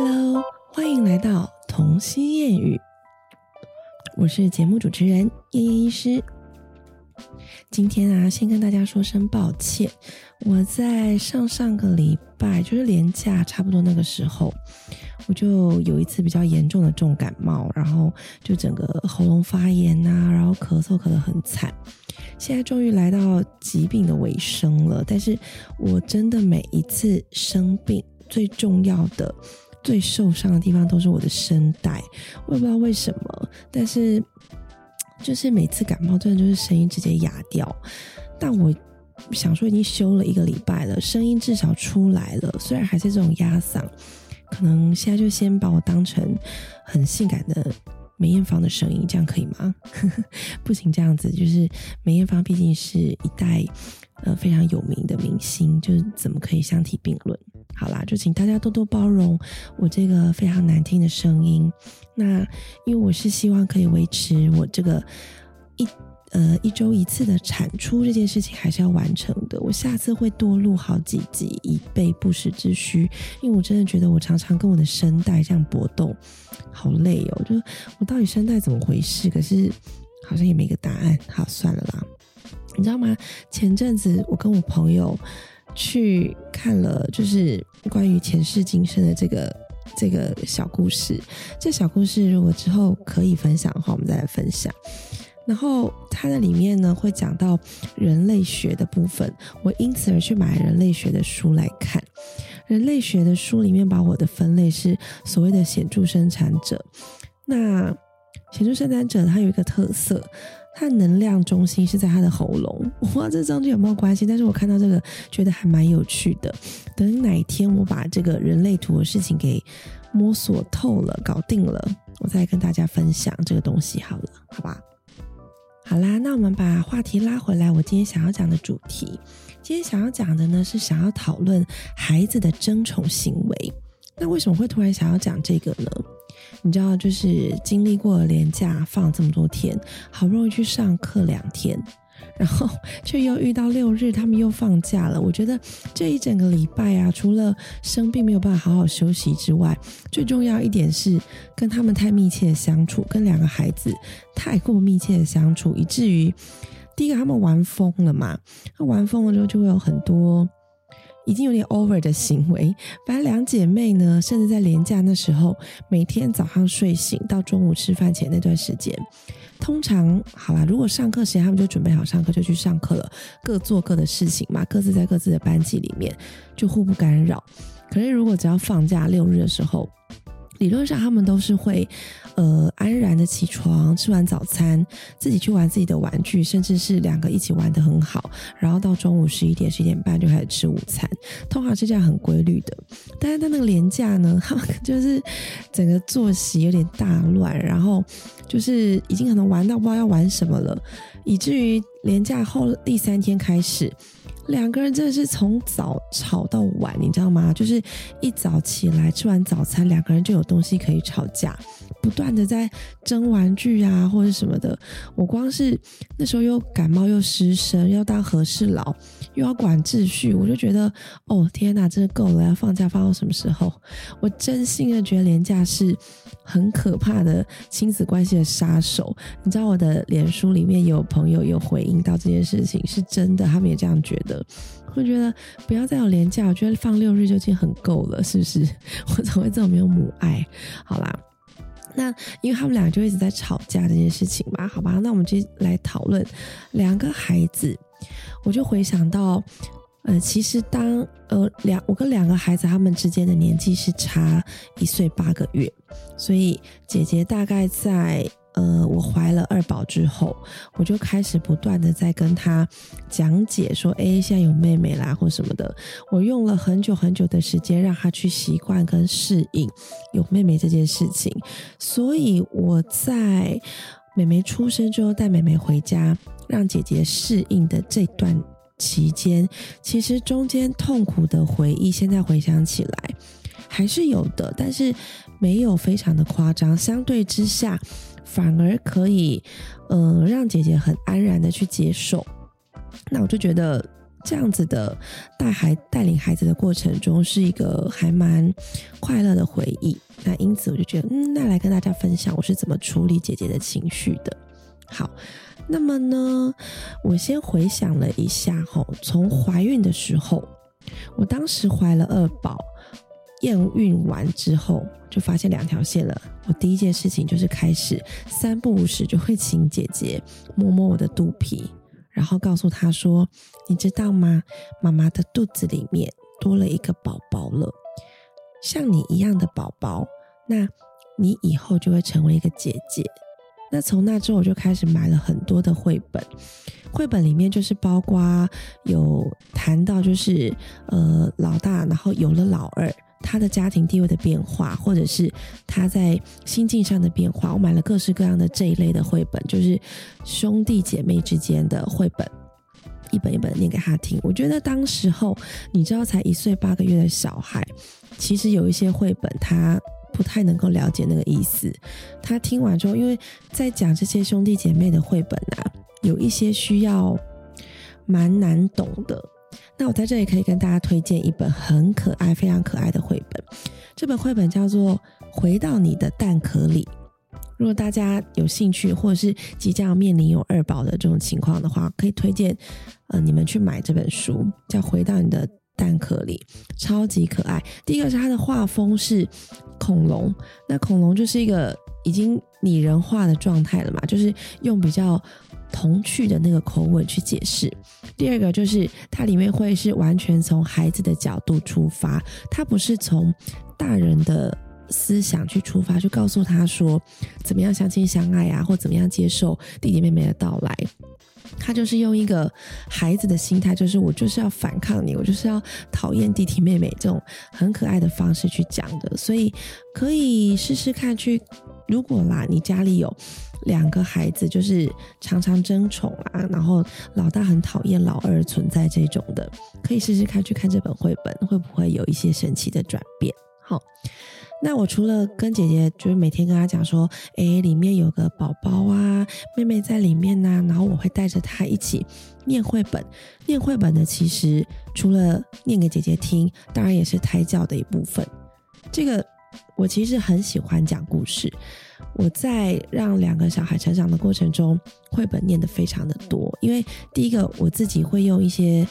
Hello，欢迎来到童心谚语，我是节目主持人燕燕医师。今天啊，先跟大家说声抱歉，我在上上个礼拜，就是连假差不多那个时候，我就有一次比较严重的重感冒，然后就整个喉咙发炎呐，然后咳嗽咳得很惨。现在终于来到疾病的尾声了，但是我真的每一次生病，最重要的、最受伤的地方都是我的声带，我也不知道为什么，但是就是每次感冒，真的就是声音直接哑掉。但我想说，已经休了一个礼拜了，声音至少出来了，虽然还是这种哑嗓，可能现在就先把我当成很性感的。梅艳芳的声音，这样可以吗？不行，这样子就是梅艳芳毕竟是一代呃非常有名的明星，就是怎么可以相提并论？好啦，就请大家多多包容我这个非常难听的声音。那因为我是希望可以维持我这个。呃，一周一次的产出这件事情还是要完成的。我下次会多录好几集，以备不时之需。因为我真的觉得我常常跟我的声带这样搏斗，好累哦。就我到底声带怎么回事？可是好像也没个答案。好，算了啦。你知道吗？前阵子我跟我朋友去看了，就是关于前世今生的这个这个小故事。这小故事如果之后可以分享的话，我们再来分享。然后它的里面呢会讲到人类学的部分，我因此而去买人类学的书来看。人类学的书里面把我的分类是所谓的显著生产者。那显著生产者它有一个特色，它能量中心是在它的喉咙。我不知道这中间有没有关系，但是我看到这个觉得还蛮有趣的。等哪天我把这个人类图的事情给摸索透了、搞定了，我再跟大家分享这个东西好了，好吧？好啦，那我们把话题拉回来。我今天想要讲的主题，今天想要讲的呢是想要讨论孩子的争宠行为。那为什么会突然想要讲这个呢？你知道，就是经历过年假放这么多天，好不容易去上课两天。然后 却又遇到六日，他们又放假了。我觉得这一整个礼拜啊，除了生病没有办法好好休息之外，最重要一点是跟他们太密切的相处，跟两个孩子太过密切的相处，以至于第一个他们玩疯了嘛。那玩疯了之后，就会有很多已经有点 over 的行为。反正两姐妹呢，甚至在年假那时候，每天早上睡醒到中午吃饭前那段时间。通常好啦，如果上课时间他们就准备好上课就去上课了，各做各的事情嘛，各自在各自的班级里面就互不干扰。可是如果只要放假六日的时候，理论上他们都是会，呃，安然的起床，吃完早餐，自己去玩自己的玩具，甚至是两个一起玩的很好，然后到中午十一点、十一点半就开始吃午餐，通常是这样很规律的。但是在那个年假呢，他们 就是整个作息有点大乱，然后就是已经可能玩到不知道要玩什么了，以至于年假后第三天开始。两个人真的是从早吵到晚，你知道吗？就是一早起来吃完早餐，两个人就有东西可以吵架，不断的在争玩具啊或者什么的。我光是那时候又感冒又失声，要当和事佬，又要管秩序，我就觉得哦天哪，真的够了！要放假放到什么时候？我真心的觉得廉价是很可怕的亲子关系的杀手。你知道我的脸书里面有朋友有回应到这件事情，是真的，他们也这样觉得。会觉得不要再有廉价，我觉得放六日就已经很够了，是不是？我怎么会这么没有母爱？好啦，那因为他们俩就一直在吵架这件事情吧，好吧？那我们就来讨论两个孩子，我就回想到，呃，其实当呃两我跟两个孩子他们之间的年纪是差一岁八个月，所以姐姐大概在。呃，我怀了二宝之后，我就开始不断的在跟他讲解说，哎，现在有妹妹啦，或什么的。我用了很久很久的时间，让他去习惯跟适应有妹妹这件事情。所以我在妹妹出生之后带妹妹回家，让姐姐适应的这段期间，其实中间痛苦的回忆，现在回想起来还是有的，但是没有非常的夸张。相对之下。反而可以，呃，让姐姐很安然的去接受。那我就觉得，这样子的带孩带领孩子的过程中，是一个还蛮快乐的回忆。那因此我就觉得，嗯，那来跟大家分享我是怎么处理姐姐的情绪的。好，那么呢，我先回想了一下，吼，从怀孕的时候，我当时怀了二宝，验孕完之后就发现两条线了。我第一件事情就是开始三不五时就会请姐姐摸摸我的肚皮。然后告诉她说：“你知道吗？妈妈的肚子里面多了一个宝宝了，像你一样的宝宝。那你以后就会成为一个姐姐。那从那之后，我就开始买了很多的绘本。绘本里面就是包括有谈到，就是呃老大，然后有了老二。”他的家庭地位的变化，或者是他在心境上的变化，我买了各式各样的这一类的绘本，就是兄弟姐妹之间的绘本，一本一本念给他听。我觉得当时候，你知道，才一岁八个月的小孩，其实有一些绘本他不太能够了解那个意思。他听完之后，因为在讲这些兄弟姐妹的绘本啊，有一些需要蛮难懂的。那我在这里可以跟大家推荐一本很可爱、非常可爱的绘本。这本绘本叫做《回到你的蛋壳里》。如果大家有兴趣，或者是即将面临有二宝的这种情况的话，可以推荐呃你们去买这本书，叫《回到你的蛋壳里》，超级可爱。第一个是它的画风是恐龙，那恐龙就是一个已经拟人化的状态了嘛，就是用比较。童趣的那个口吻去解释。第二个就是它里面会是完全从孩子的角度出发，它不是从大人的思想去出发，去告诉他说怎么样相亲相爱啊，或怎么样接受弟弟妹妹的到来。他就是用一个孩子的心态，就是我就是要反抗你，我就是要讨厌弟弟妹妹这种很可爱的方式去讲的。所以可以试试看去，如果啦，你家里有。两个孩子就是常常争宠啊，然后老大很讨厌老二存在这种的，可以试试看去看这本绘本，会不会有一些神奇的转变？好，那我除了跟姐姐就是每天跟她讲说，哎，里面有个宝宝啊，妹妹在里面呢，然后我会带着她一起念绘本。念绘本呢，其实除了念给姐姐听，当然也是胎教的一部分。这个我其实很喜欢讲故事。我在让两个小孩成长的过程中，绘本念的非常的多。因为第一个，我自己会用一些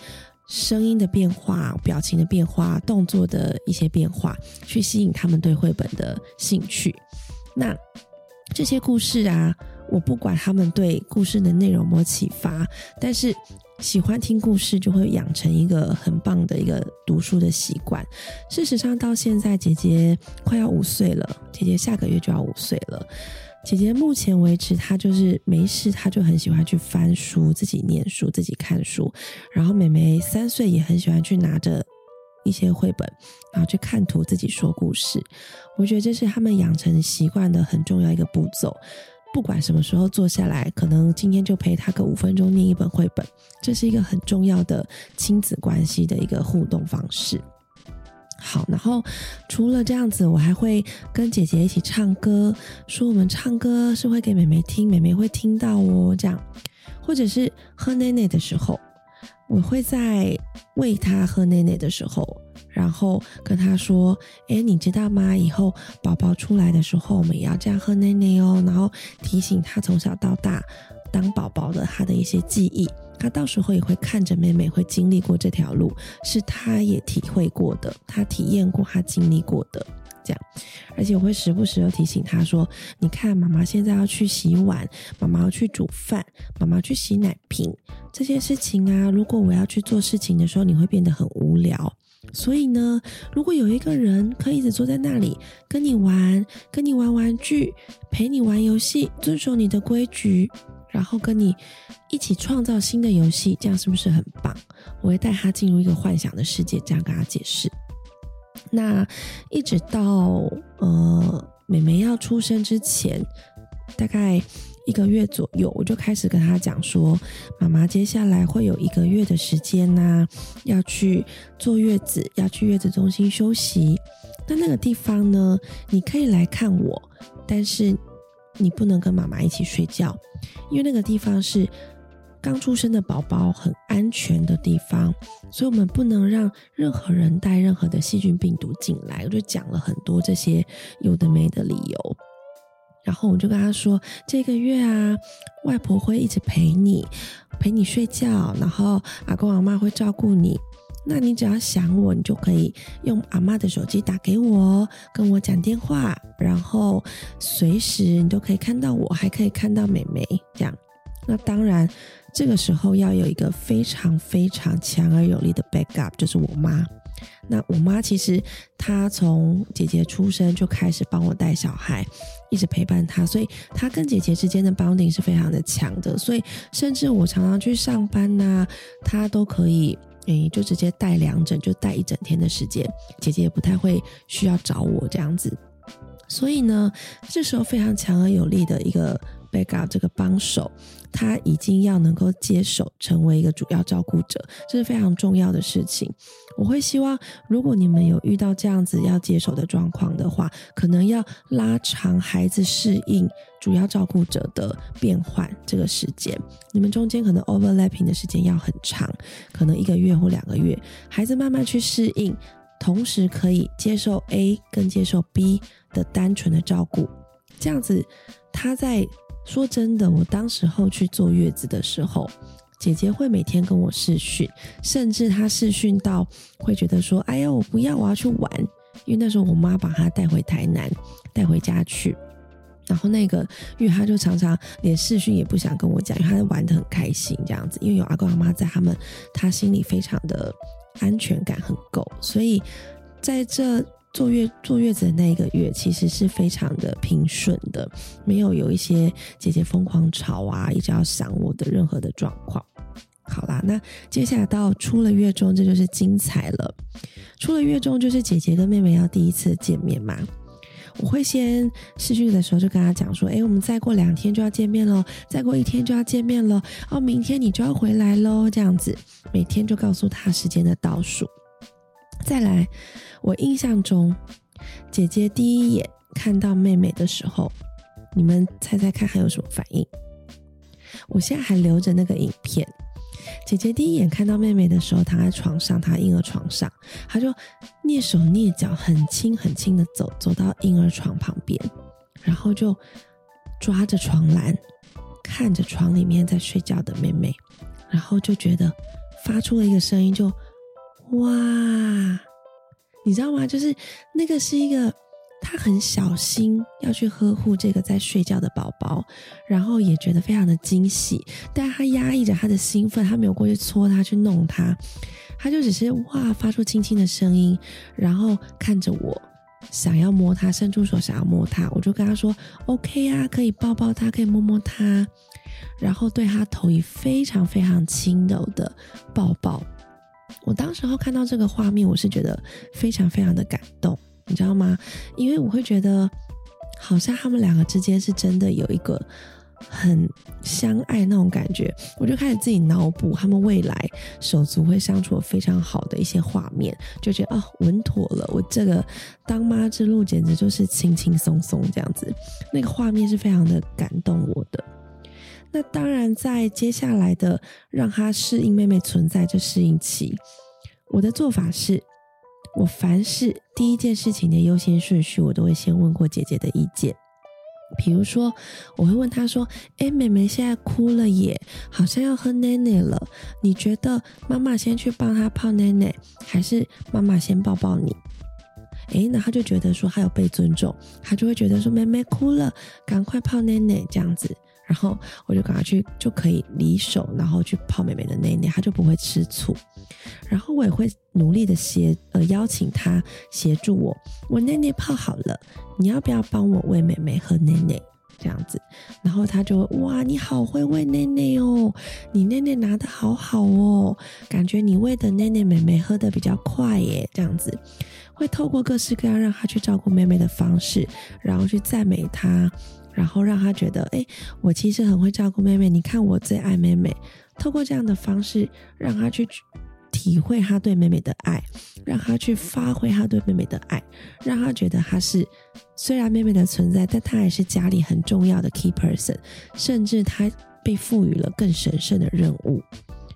声音的变化、表情的变化、动作的一些变化，去吸引他们对绘本的兴趣。那这些故事啊，我不管他们对故事的内容有没有启发，但是。喜欢听故事，就会养成一个很棒的一个读书的习惯。事实上，到现在姐姐快要五岁了，姐姐下个月就要五岁了。姐姐目前为止，她就是没事，她就很喜欢去翻书，自己念书，自己看书。然后妹妹三岁也很喜欢去拿着一些绘本，然后去看图，自己说故事。我觉得这是他们养成习惯的很重要一个步骤。不管什么时候坐下来，可能今天就陪他个五分钟念一本绘本，这是一个很重要的亲子关系的一个互动方式。好，然后除了这样子，我还会跟姐姐一起唱歌，说我们唱歌是会给妹妹听，妹妹会听到哦。这样，或者是喝奶奶的时候，我会在喂他喝奶奶的时候。然后跟他说：“哎，你知道吗？以后宝宝出来的时候，我们也要这样喝奶奶哦。然后提醒他从小到大当宝宝的他的一些记忆，他到时候也会看着妹妹会经历过这条路，是他也体会过的，他体验过，他经历过的这样。而且我会时不时的提醒他说：你看，妈妈现在要去洗碗，妈妈要去煮饭，妈妈去洗奶瓶，这些事情啊，如果我要去做事情的时候，你会变得很无聊。”所以呢，如果有一个人可以一直坐在那里跟你玩，跟你玩玩具，陪你玩游戏，遵守你的规矩，然后跟你一起创造新的游戏，这样是不是很棒？我会带他进入一个幻想的世界，这样跟他解释。那一直到呃，美美要出生之前，大概。一个月左右，我就开始跟他讲说：“妈妈接下来会有一个月的时间呢，要去坐月子，要去月子中心休息。那那个地方呢，你可以来看我，但是你不能跟妈妈一起睡觉，因为那个地方是。”刚出生的宝宝很安全的地方，所以我们不能让任何人带任何的细菌病毒进来。我就讲了很多这些有的没的理由。然后我就跟他说：“这个月啊，外婆会一直陪你，陪你睡觉，然后阿公阿妈会照顾你。那你只要想我，你就可以用阿妈的手机打给我，跟我讲电话，然后随时你都可以看到我，还可以看到美美。这样，那当然这个时候要有一个非常非常强而有力的 backup，就是我妈。”那我妈其实她从姐姐出生就开始帮我带小孩，一直陪伴她，所以她跟姐姐之间的 bonding 是非常的强的。所以甚至我常常去上班呐，她都可以诶，就直接带两整，就带一整天的时间。姐姐也不太会需要找我这样子。所以呢，这时候非常强而有力的一个这个帮手。他已经要能够接手，成为一个主要照顾者，这是非常重要的事情。我会希望，如果你们有遇到这样子要接手的状况的话，可能要拉长孩子适应主要照顾者的变换这个时间。你们中间可能 overlapping 的时间要很长，可能一个月或两个月，孩子慢慢去适应，同时可以接受 A 跟接受 B 的单纯的照顾，这样子他在。说真的，我当时候去坐月子的时候，姐姐会每天跟我视讯，甚至她视讯到会觉得说：“哎呀，我不要，我要去玩。”因为那时候我妈把她带回台南，带回家去。然后那个因为她就常常连视讯也不想跟我讲，因为她玩的很开心这样子。因为有阿公阿妈在，他们她心里非常的安全感很够，所以在这。坐月坐月子的那一个月，其实是非常的平顺的，没有有一些姐姐疯狂吵啊，一直要想我的任何的状况。好啦，那接下来到出了月中，这就是精彩了。出了月中，就是姐姐跟妹妹要第一次见面嘛。我会先试训的时候就跟她讲说：“哎，我们再过两天就要见面喽，再过一天就要见面喽，哦，明天你就要回来喽。”这样子，每天就告诉她时间的倒数。再来，我印象中，姐姐第一眼看到妹妹的时候，你们猜猜看还有什么反应？我现在还留着那个影片。姐姐第一眼看到妹妹的时候，躺在床上，她婴儿床上，她就蹑手蹑脚，很轻很轻的走，走到婴儿床旁边，然后就抓着床栏，看着床里面在睡觉的妹妹，然后就觉得发出了一个声音，就。哇，你知道吗？就是那个是一个，他很小心要去呵护这个在睡觉的宝宝，然后也觉得非常的惊喜，但他压抑着他的兴奋，他没有过去搓他去弄他，他就只是哇发出轻轻的声音，然后看着我，想要摸他，伸出手想要摸他，我就跟他说 OK 啊，可以抱抱他，可以摸摸他，然后对他投以非常非常轻柔的抱抱。我当时候看到这个画面，我是觉得非常非常的感动，你知道吗？因为我会觉得，好像他们两个之间是真的有一个很相爱那种感觉。我就开始自己脑补他们未来手足会相处非常好的一些画面，就觉得哦，稳妥了。我这个当妈之路简直就是轻轻松松这样子，那个画面是非常的感动我的。那当然，在接下来的让他适应妹妹存在这适应期，我的做法是，我凡事第一件事情的优先顺序，我都会先问过姐姐的意见。比如说，我会问她说：“哎，妹妹现在哭了耶，好像要喝奶奶了，你觉得妈妈先去帮她泡奶奶，还是妈妈先抱抱你？”哎，那他就觉得说他有被尊重，他就会觉得说妹妹哭了，赶快泡奶奶这样子。然后我就赶快去，就可以离手，然后去泡妹妹的内内，她就不会吃醋。然后我也会努力的协呃邀请她协助我，我内内泡好了，你要不要帮我喂妹妹喝内内？这样子，然后他就哇，你好会喂内内哦，你内内拿的好好哦，感觉你喂的内内妹妹喝的比较快耶，这样子会透过各式各样让他去照顾妹妹的方式，然后去赞美她。然后让他觉得，哎，我其实很会照顾妹妹。你看，我最爱妹妹。透过这样的方式，让他去体会他对妹妹的爱，让他去发挥他对妹妹的爱，让他觉得他是虽然妹妹的存在，但他也是家里很重要的 key person。甚至他被赋予了更神圣的任务，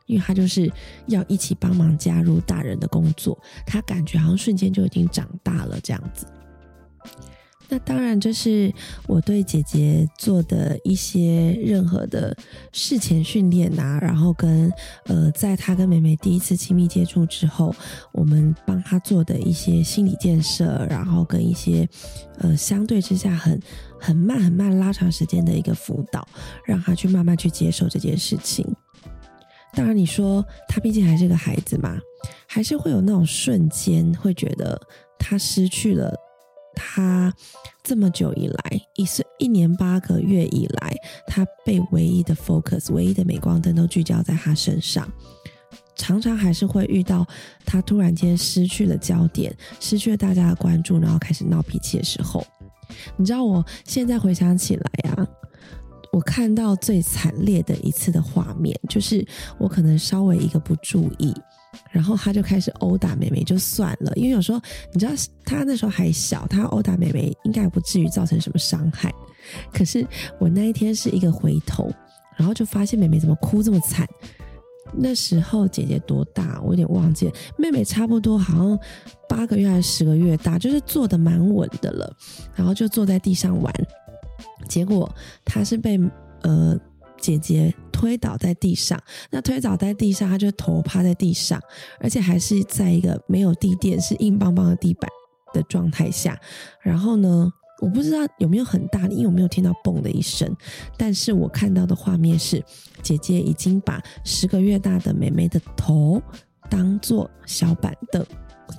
因为他就是要一起帮忙加入大人的工作，他感觉好像瞬间就已经长大了这样子。那当然，这是我对姐姐做的一些任何的事前训练啊，然后跟呃，在她跟妹妹第一次亲密接触之后，我们帮她做的一些心理建设，然后跟一些呃相对之下很很慢很慢拉长时间的一个辅导，让她去慢慢去接受这件事情。当然，你说她毕竟还是个孩子嘛，还是会有那种瞬间会觉得她失去了。他这么久以来，一岁一年八个月以来，他被唯一的 focus、唯一的镁光灯都聚焦在他身上，常常还是会遇到他突然间失去了焦点，失去了大家的关注，然后开始闹脾气的时候。你知道，我现在回想起来啊，我看到最惨烈的一次的画面，就是我可能稍微一个不注意。然后他就开始殴打妹妹，就算了，因为有时候你知道他那时候还小，他殴打妹妹应该也不至于造成什么伤害。可是我那一天是一个回头，然后就发现妹妹怎么哭这么惨。那时候姐姐多大？我有点忘记，妹妹差不多好像八个月还是十个月大，就是坐的蛮稳的了，然后就坐在地上玩。结果她是被呃。姐姐推倒在地上，那推倒在地上，她就头趴在地上，而且还是在一个没有地垫、是硬邦邦的地板的状态下。然后呢，我不知道有没有很大，因为我没有听到“嘣”的一声。但是我看到的画面是，姐姐已经把十个月大的妹妹的头当做小板凳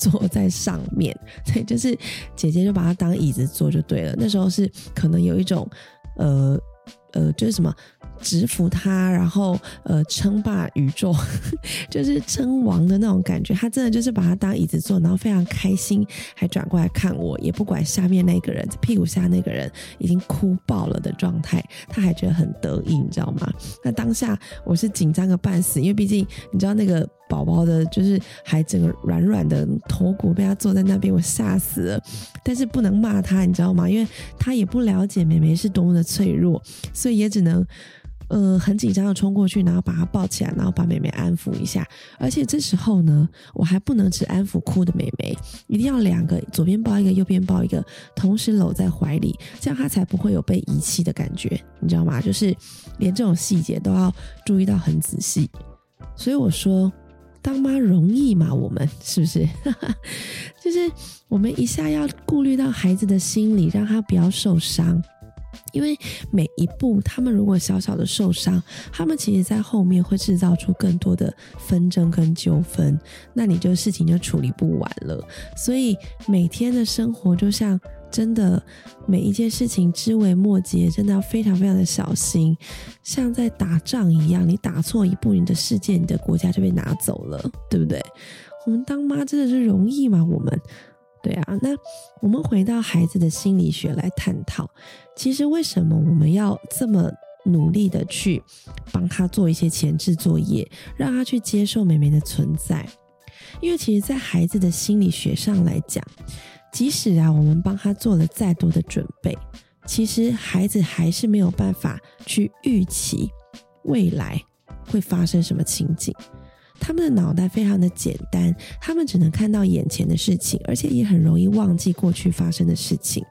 坐在上面，对，就是姐姐就把它当椅子坐就对了。那时候是可能有一种，呃呃，就是什么。直服他，然后呃称霸宇宙，就是称王的那种感觉。他真的就是把他当椅子坐，然后非常开心，还转过来看我，也不管下面那个人屁股下那个人已经哭爆了的状态，他还觉得很得意，你知道吗？那当下我是紧张个半死，因为毕竟你知道那个宝宝的，就是还整个软软的头骨被他坐在那边，我吓死了。但是不能骂他，你知道吗？因为他也不了解妹妹是多么的脆弱，所以也只能。呃，很紧张的冲过去，然后把她抱起来，然后把妹妹安抚一下。而且这时候呢，我还不能只安抚哭的妹妹，一定要两个，左边抱一个，右边抱一个，同时搂在怀里，这样她才不会有被遗弃的感觉，你知道吗？就是连这种细节都要注意到很仔细。所以我说，当妈容易吗？我们是不是？就是我们一下要顾虑到孩子的心理，让他不要受伤。因为每一步，他们如果小小的受伤，他们其实在后面会制造出更多的纷争跟纠纷，那你就事情就处理不完了。所以每天的生活就像真的每一件事情枝微末节，真的要非常非常的小心，像在打仗一样，你打错一步，你的世界、你的国家就被拿走了，对不对？我们当妈真的是容易吗？我们？对啊，那我们回到孩子的心理学来探讨，其实为什么我们要这么努力的去帮他做一些前置作业，让他去接受妹妹的存在？因为其实，在孩子的心理学上来讲，即使啊我们帮他做了再多的准备，其实孩子还是没有办法去预期未来会发生什么情景。他们的脑袋非常的简单，他们只能看到眼前的事情，而且也很容易忘记过去发生的事情。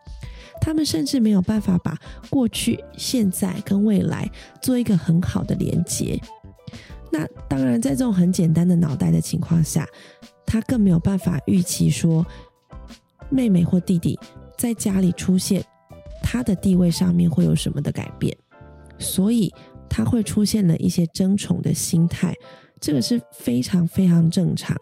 他们甚至没有办法把过去、现在跟未来做一个很好的连接。那当然，在这种很简单的脑袋的情况下，他更没有办法预期说妹妹或弟弟在家里出现，他的地位上面会有什么的改变。所以他会出现了一些争宠的心态。这个是非常非常正常，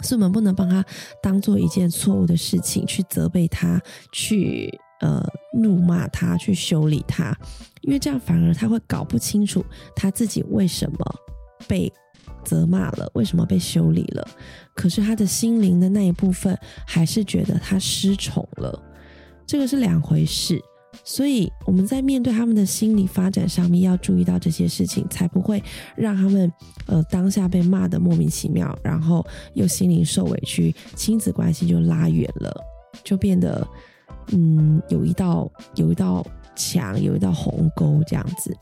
所以我们不能帮他当做一件错误的事情去责备他，去呃怒骂他，去修理他，因为这样反而他会搞不清楚他自己为什么被责骂了，为什么被修理了。可是他的心灵的那一部分还是觉得他失宠了，这个是两回事。所以我们在面对他们的心理发展上面，要注意到这些事情，才不会让他们呃当下被骂的莫名其妙，然后又心灵受委屈，亲子关系就拉远了，就变得嗯有一道有一道墙，有一道鸿沟这样子。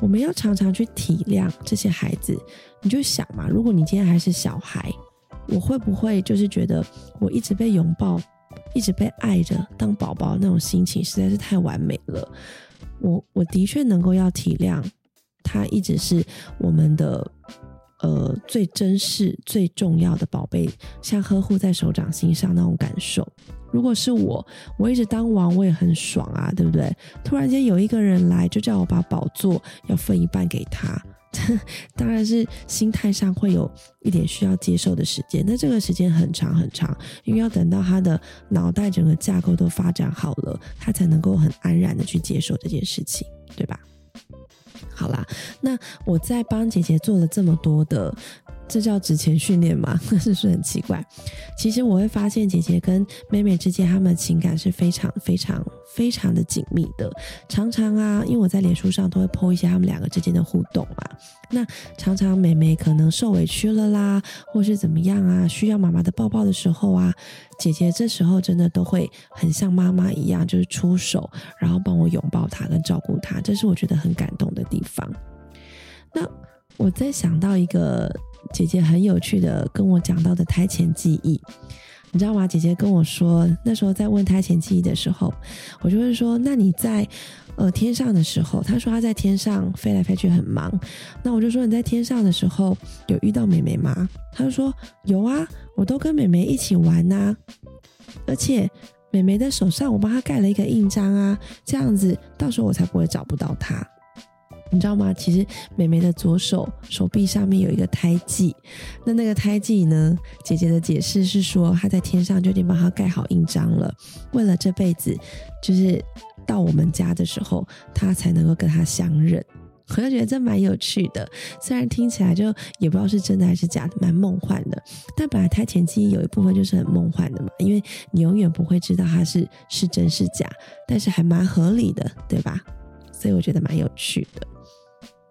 我们要常常去体谅这些孩子。你就想嘛，如果你今天还是小孩，我会不会就是觉得我一直被拥抱，一直被爱着当宝宝那种心情实在是太完美了？我我的确能够要体谅他一直是我们的呃最珍视、最重要的宝贝，像呵护在手掌心上那种感受。如果是我，我一直当王，我也很爽啊，对不对？突然间有一个人来，就叫我把宝座要分一半给他，当然是心态上会有一点需要接受的时间。那这个时间很长很长，因为要等到他的脑袋整个架构都发展好了，他才能够很安然的去接受这件事情，对吧？好啦，那我在帮姐姐做了这么多的。这叫职前训练吗？是不是很奇怪？其实我会发现姐姐跟妹妹之间，她们的情感是非常非常非常的紧密的。常常啊，因为我在脸书上都会 po 一些他们两个之间的互动嘛。那常常妹妹可能受委屈了啦，或是怎么样啊，需要妈妈的抱抱的时候啊，姐姐这时候真的都会很像妈妈一样，就是出手，然后帮我拥抱她跟照顾她，这是我觉得很感动的地方。那我在想到一个。姐姐很有趣的跟我讲到的胎前记忆，你知道吗？姐姐跟我说，那时候在问胎前记忆的时候，我就会说：“那你在呃天上的时候？”她说她在天上飞来飞去很忙。那我就说：“你在天上的时候有遇到美眉吗？”她就说：“有啊，我都跟美眉一起玩呐，而且美眉的手上我帮她盖了一个印章啊，这样子到时候我才不会找不到她。”你知道吗？其实美美的左手手臂上面有一个胎记，那那个胎记呢？姐姐的解释是说，她在天上就已经帮她盖好印章了，为了这辈子，就是到我们家的时候，她才能够跟她相认。我就觉得这蛮有趣的，虽然听起来就也不知道是真的还是假的，蛮梦幻的。但本来胎前记忆有一部分就是很梦幻的嘛，因为你永远不会知道它是是真是假，但是还蛮合理的，对吧？所以我觉得蛮有趣的。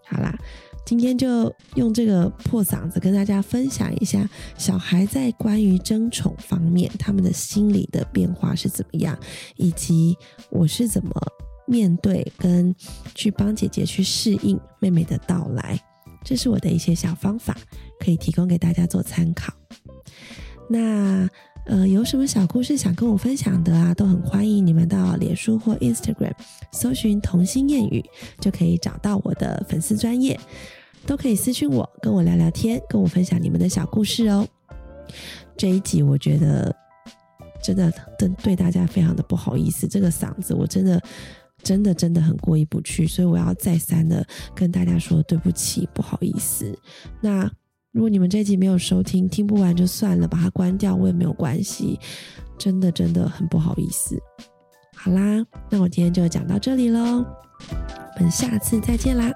好啦，今天就用这个破嗓子跟大家分享一下小孩在关于争宠方面他们的心理的变化是怎么样，以及我是怎么面对跟去帮姐姐去适应妹妹的到来，这是我的一些小方法，可以提供给大家做参考。那。呃，有什么小故事想跟我分享的啊，都很欢迎你们到脸书或 Instagram 搜寻“童心谚语”，就可以找到我的粉丝专业，都可以私信我，跟我聊聊天，跟我分享你们的小故事哦。这一集我觉得真的对对大家非常的不好意思，这个嗓子我真的真的真的很过意不去，所以我要再三的跟大家说对不起，不好意思。那。如果你们这集没有收听，听不完就算了，把它关掉我也没有关系。真的真的很不好意思。好啦，那我今天就讲到这里喽，我们下次再见啦，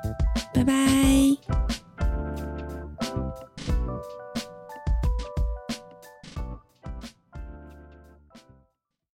拜拜。